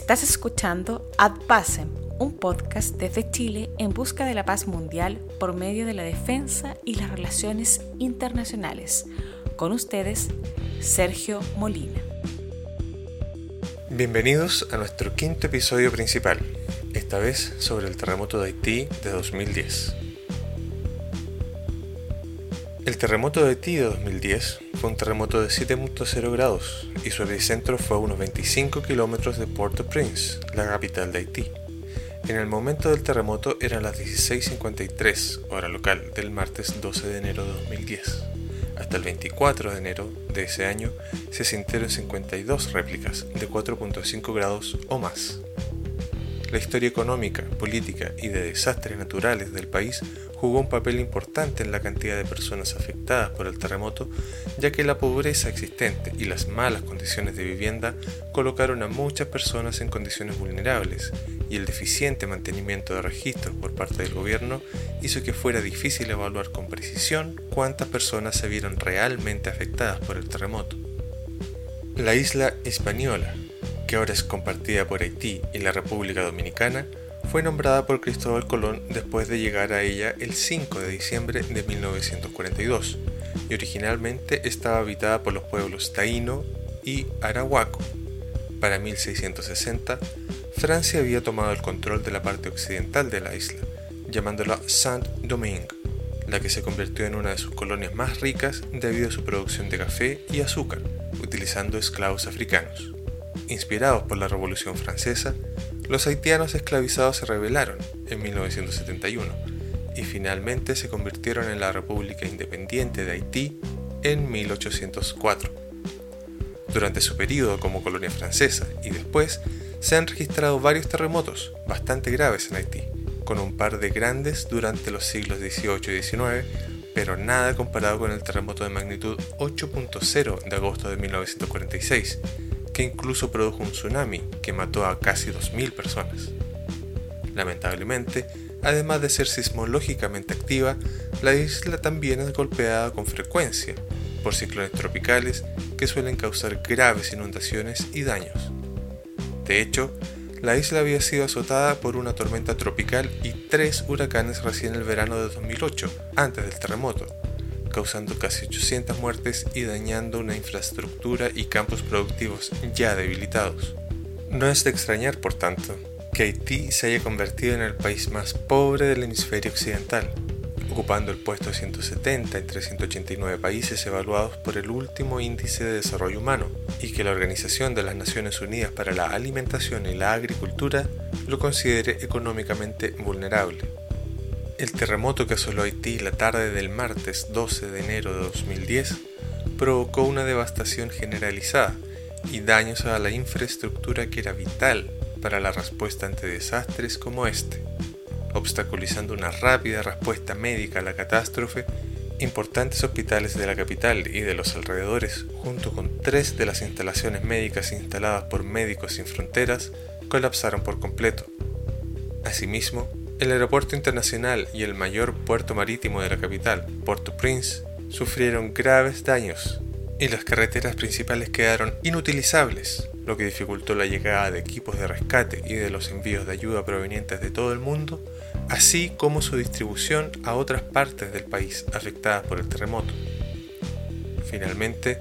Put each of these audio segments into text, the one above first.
Estás escuchando Ad Pacem, un podcast desde Chile en busca de la paz mundial por medio de la defensa y las relaciones internacionales. Con ustedes, Sergio Molina. Bienvenidos a nuestro quinto episodio principal, esta vez sobre el terremoto de Haití de 2010. El terremoto de Haití de 2010 fue un terremoto de 7.0 grados y su epicentro fue a unos 25 kilómetros de Port-au-Prince, la capital de Haití. En el momento del terremoto eran las 16.53 hora local del martes 12 de enero de 2010. Hasta el 24 de enero de ese año se sintieron 52 réplicas de 4.5 grados o más. La historia económica, política y de desastres naturales del país jugó un papel importante en la cantidad de personas afectadas por el terremoto, ya que la pobreza existente y las malas condiciones de vivienda colocaron a muchas personas en condiciones vulnerables, y el deficiente mantenimiento de registros por parte del gobierno hizo que fuera difícil evaluar con precisión cuántas personas se vieron realmente afectadas por el terremoto. La isla Hispaniola, que ahora es compartida por Haití y la República Dominicana, fue nombrada por Cristóbal Colón después de llegar a ella el 5 de diciembre de 1942 y originalmente estaba habitada por los pueblos taíno y arahuaco. Para 1660, Francia había tomado el control de la parte occidental de la isla, llamándola Saint-Domingue, la que se convirtió en una de sus colonias más ricas debido a su producción de café y azúcar, utilizando esclavos africanos. Inspirados por la Revolución Francesa, los haitianos esclavizados se rebelaron en 1971 y finalmente se convirtieron en la República Independiente de Haití en 1804. Durante su periodo como colonia francesa y después se han registrado varios terremotos bastante graves en Haití, con un par de grandes durante los siglos XVIII y XIX, pero nada comparado con el terremoto de magnitud 8.0 de agosto de 1946 incluso produjo un tsunami que mató a casi 2.000 personas. Lamentablemente, además de ser sismológicamente activa, la isla también es golpeada con frecuencia por ciclones tropicales que suelen causar graves inundaciones y daños. De hecho, la isla había sido azotada por una tormenta tropical y tres huracanes recién el verano de 2008, antes del terremoto, causando casi 800 muertes y dañando una infraestructura y campos productivos ya debilitados. No es de extrañar, por tanto, que Haití se haya convertido en el país más pobre del hemisferio occidental, ocupando el puesto 170 entre 189 países evaluados por el último índice de desarrollo humano, y que la Organización de las Naciones Unidas para la Alimentación y la Agricultura lo considere económicamente vulnerable. El terremoto que asoló Haití la tarde del martes 12 de enero de 2010 provocó una devastación generalizada y daños a la infraestructura que era vital para la respuesta ante desastres como este, obstaculizando una rápida respuesta médica a la catástrofe. Importantes hospitales de la capital y de los alrededores, junto con tres de las instalaciones médicas instaladas por Médicos Sin Fronteras, colapsaron por completo. Asimismo, el aeropuerto internacional y el mayor puerto marítimo de la capital, Port-au-Prince, sufrieron graves daños y las carreteras principales quedaron inutilizables, lo que dificultó la llegada de equipos de rescate y de los envíos de ayuda provenientes de todo el mundo, así como su distribución a otras partes del país afectadas por el terremoto. Finalmente,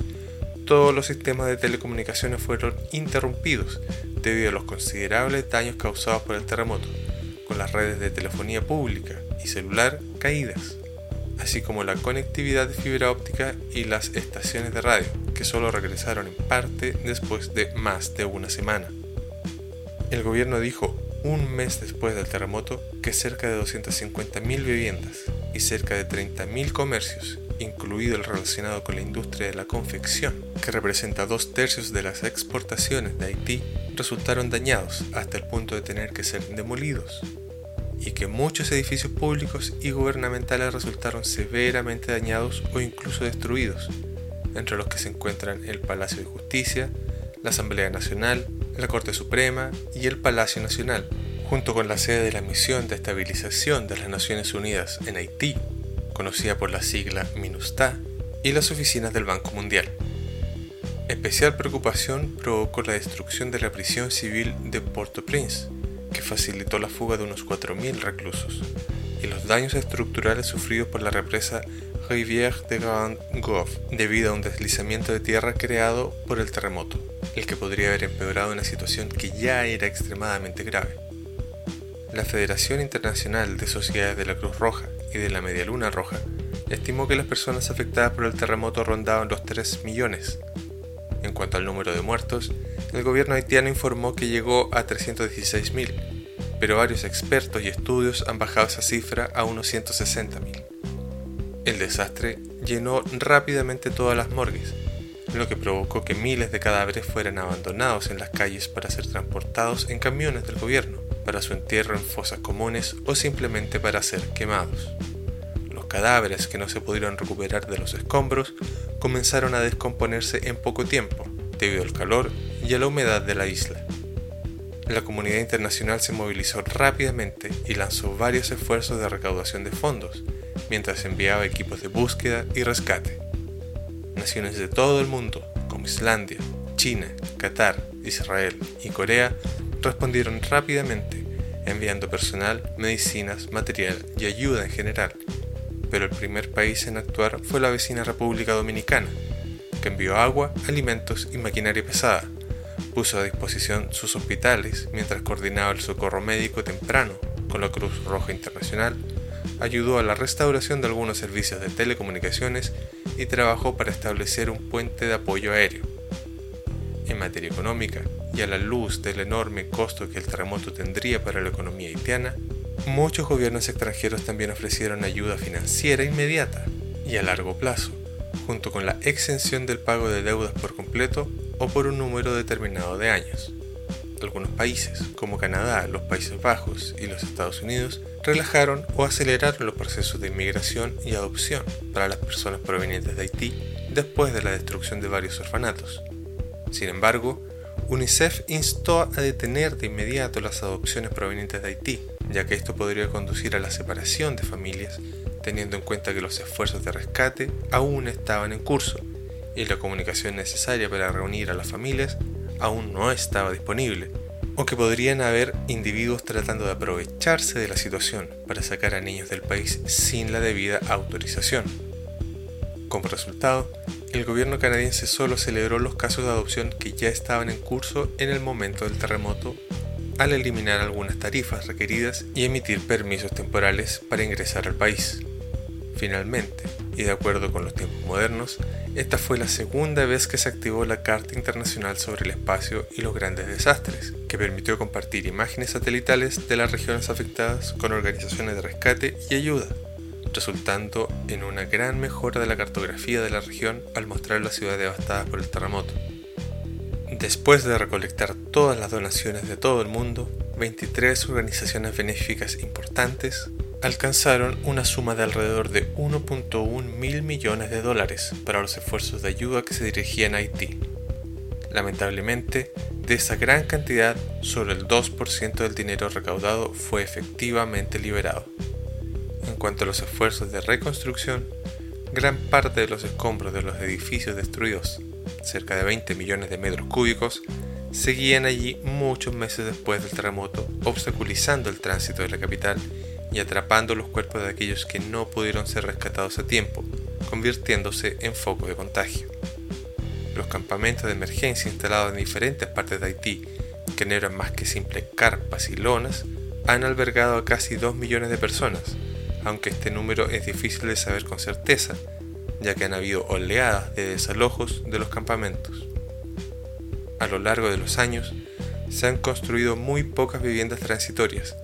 todos los sistemas de telecomunicaciones fueron interrumpidos debido a los considerables daños causados por el terremoto, con las redes de telefonía pública y celular caídas, así como la conectividad de fibra óptica y las estaciones de radio, que solo regresaron en parte después de más de una semana. El gobierno dijo un mes después del terremoto que cerca de 250.000 viviendas y cerca de 30.000 comercios, incluido el relacionado con la industria de la confección, que representa dos tercios de las exportaciones de Haití, resultaron dañados hasta el punto de tener que ser demolidos, y que muchos edificios públicos y gubernamentales resultaron severamente dañados o incluso destruidos, entre los que se encuentran el Palacio de Justicia, la Asamblea Nacional, la Corte Suprema y el Palacio Nacional, junto con la sede de la Misión de Estabilización de las Naciones Unidas en Haití, conocida por la sigla MINUSTA, y las oficinas del Banco Mundial. Especial preocupación provocó la destrucción de la prisión civil de Port-au-Prince, que facilitó la fuga de unos 4.000 reclusos, y los daños estructurales sufridos por la represa Rivière de Grand Goff debido a un deslizamiento de tierra creado por el terremoto, el que podría haber empeorado una situación que ya era extremadamente grave. La Federación Internacional de Sociedades de la Cruz Roja y de la Media Luna Roja estimó que las personas afectadas por el terremoto rondaban los 3 millones. En cuanto al número de muertos, el gobierno haitiano informó que llegó a 316.000, pero varios expertos y estudios han bajado esa cifra a unos 160.000. El desastre llenó rápidamente todas las morgues, lo que provocó que miles de cadáveres fueran abandonados en las calles para ser transportados en camiones del gobierno, para su entierro en fosas comunes o simplemente para ser quemados. Cadáveres que no se pudieron recuperar de los escombros comenzaron a descomponerse en poco tiempo, debido al calor y a la humedad de la isla. La comunidad internacional se movilizó rápidamente y lanzó varios esfuerzos de recaudación de fondos, mientras enviaba equipos de búsqueda y rescate. Naciones de todo el mundo, como Islandia, China, Qatar, Israel y Corea, respondieron rápidamente, enviando personal, medicinas, material y ayuda en general. Pero el primer país en actuar fue la vecina República Dominicana, que envió agua, alimentos y maquinaria pesada. Puso a disposición sus hospitales mientras coordinaba el socorro médico temprano con la Cruz Roja Internacional ayudó a la restauración de algunos servicios de telecomunicaciones y trabajó para establecer un puente de apoyo aéreo. En materia económica, y a la luz del enorme costo que el terremoto tendría para la economía haitiana, muchos gobiernos extranjeros también ofrecieron ayuda financiera inmediata y a largo plazo, junto con la exención del pago de deudas por completo o por un número determinado de años. Algunos países, como Canadá, los Países Bajos y los Estados Unidos, relajaron o aceleraron los procesos de inmigración y adopción para las personas provenientes de Haití después de la destrucción de varios orfanatos. Sin embargo, UNICEF instó a detener de inmediato las adopciones provenientes de Haití, ya que esto podría conducir a la separación de familias, teniendo en cuenta que los esfuerzos de rescate aún estaban en curso y la comunicación necesaria para reunir a las familias aún no estaba disponible, o que podrían haber individuos tratando de aprovecharse de la situación para sacar a niños del país sin la debida autorización. Como resultado, el gobierno canadiense solo celebró los casos de adopción que ya estaban en curso en el momento del terremoto al eliminar algunas tarifas requeridas y emitir permisos temporales para ingresar al país. Finalmente, y de acuerdo con los tiempos modernos, esta fue la segunda vez que se activó la Carta Internacional sobre el Espacio y los Grandes Desastres, que permitió compartir imágenes satelitales de las regiones afectadas con organizaciones de rescate y ayuda, resultando en una gran mejora de la cartografía de la región al mostrar las ciudades devastadas por el terremoto. Después de recolectar todas las donaciones de todo el mundo, 23 organizaciones benéficas importantes alcanzaron una suma de alrededor de 1.1 mil millones de dólares para los esfuerzos de ayuda que se dirigían a Haití. Lamentablemente, de esa gran cantidad, solo el 2% del dinero recaudado fue efectivamente liberado. En cuanto a los esfuerzos de reconstrucción, gran parte de los escombros de los edificios destruidos, cerca de 20 millones de metros cúbicos, seguían allí muchos meses después del terremoto, obstaculizando el tránsito de la capital y atrapando los cuerpos de aquellos que no pudieron ser rescatados a tiempo, convirtiéndose en foco de contagio. Los campamentos de emergencia instalados en diferentes partes de Haití, que no eran más que simples carpas y lonas, han albergado a casi 2 millones de personas, aunque este número es difícil de saber con certeza, ya que han habido oleadas de desalojos de los campamentos. A lo largo de los años, se han construido muy pocas viviendas transitorias,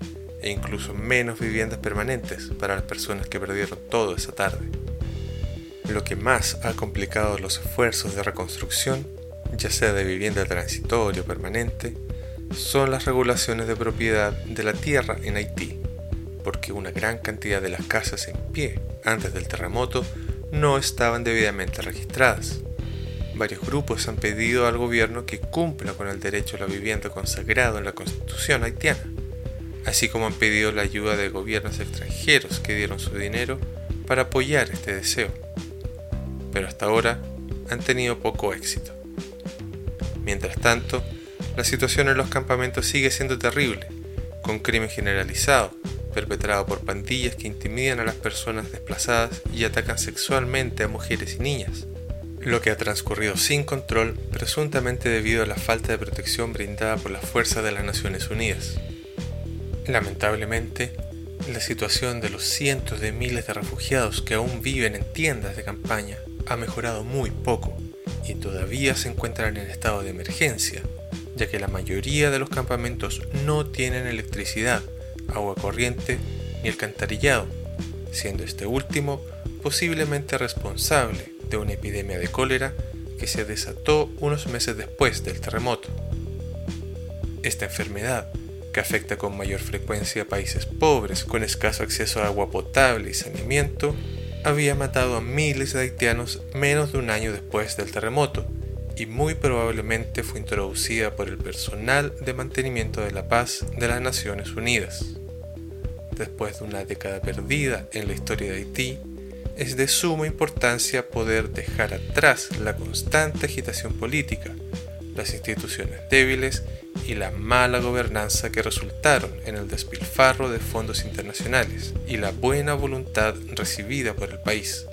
e incluso menos viviendas permanentes para las personas que perdieron todo esa tarde. Lo que más ha complicado los esfuerzos de reconstrucción, ya sea de vivienda transitoria o permanente, son las regulaciones de propiedad de la tierra en Haití, porque una gran cantidad de las casas en pie antes del terremoto no estaban debidamente registradas. Varios grupos han pedido al gobierno que cumpla con el derecho a la vivienda consagrado en la constitución haitiana así como han pedido la ayuda de gobiernos extranjeros que dieron su dinero para apoyar este deseo. Pero hasta ahora han tenido poco éxito. Mientras tanto, la situación en los campamentos sigue siendo terrible, con crimen generalizado, perpetrado por pandillas que intimidan a las personas desplazadas y atacan sexualmente a mujeres y niñas, lo que ha transcurrido sin control presuntamente debido a la falta de protección brindada por las fuerzas de las Naciones Unidas. Lamentablemente, la situación de los cientos de miles de refugiados que aún viven en tiendas de campaña ha mejorado muy poco y todavía se encuentran en estado de emergencia, ya que la mayoría de los campamentos no tienen electricidad, agua corriente ni alcantarillado, siendo este último posiblemente responsable de una epidemia de cólera que se desató unos meses después del terremoto. Esta enfermedad, que afecta con mayor frecuencia a países pobres con escaso acceso a agua potable y saneamiento, había matado a miles de haitianos menos de un año después del terremoto y muy probablemente fue introducida por el personal de mantenimiento de la paz de las Naciones Unidas. Después de una década perdida en la historia de Haití, es de suma importancia poder dejar atrás la constante agitación política, las instituciones débiles y la mala gobernanza que resultaron en el despilfarro de fondos internacionales y la buena voluntad recibida por el país.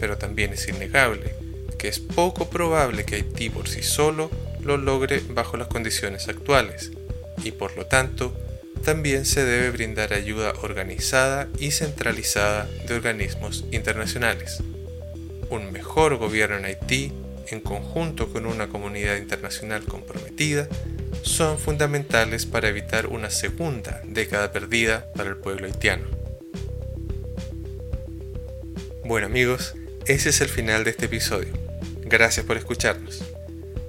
Pero también es innegable que es poco probable que Haití por sí solo lo logre bajo las condiciones actuales y por lo tanto también se debe brindar ayuda organizada y centralizada de organismos internacionales. Un mejor gobierno en Haití, en conjunto con una comunidad internacional comprometida, son fundamentales para evitar una segunda década perdida para el pueblo haitiano. Bueno amigos, ese es el final de este episodio. Gracias por escucharnos.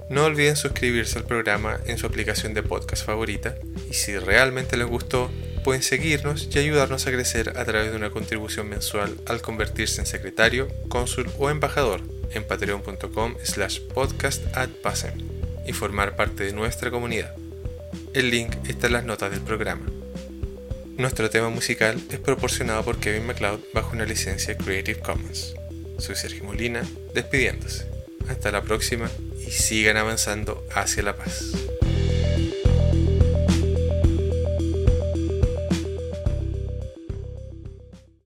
No olviden suscribirse al programa en su aplicación de podcast favorita y si realmente les gustó, pueden seguirnos y ayudarnos a crecer a través de una contribución mensual al convertirse en secretario, cónsul o embajador en patreon.com slash podcast y formar parte de nuestra comunidad. El link está en las notas del programa. Nuestro tema musical es proporcionado por Kevin MacLeod bajo una licencia Creative Commons. Soy Sergio Molina, despidiéndose. Hasta la próxima y sigan avanzando hacia la paz.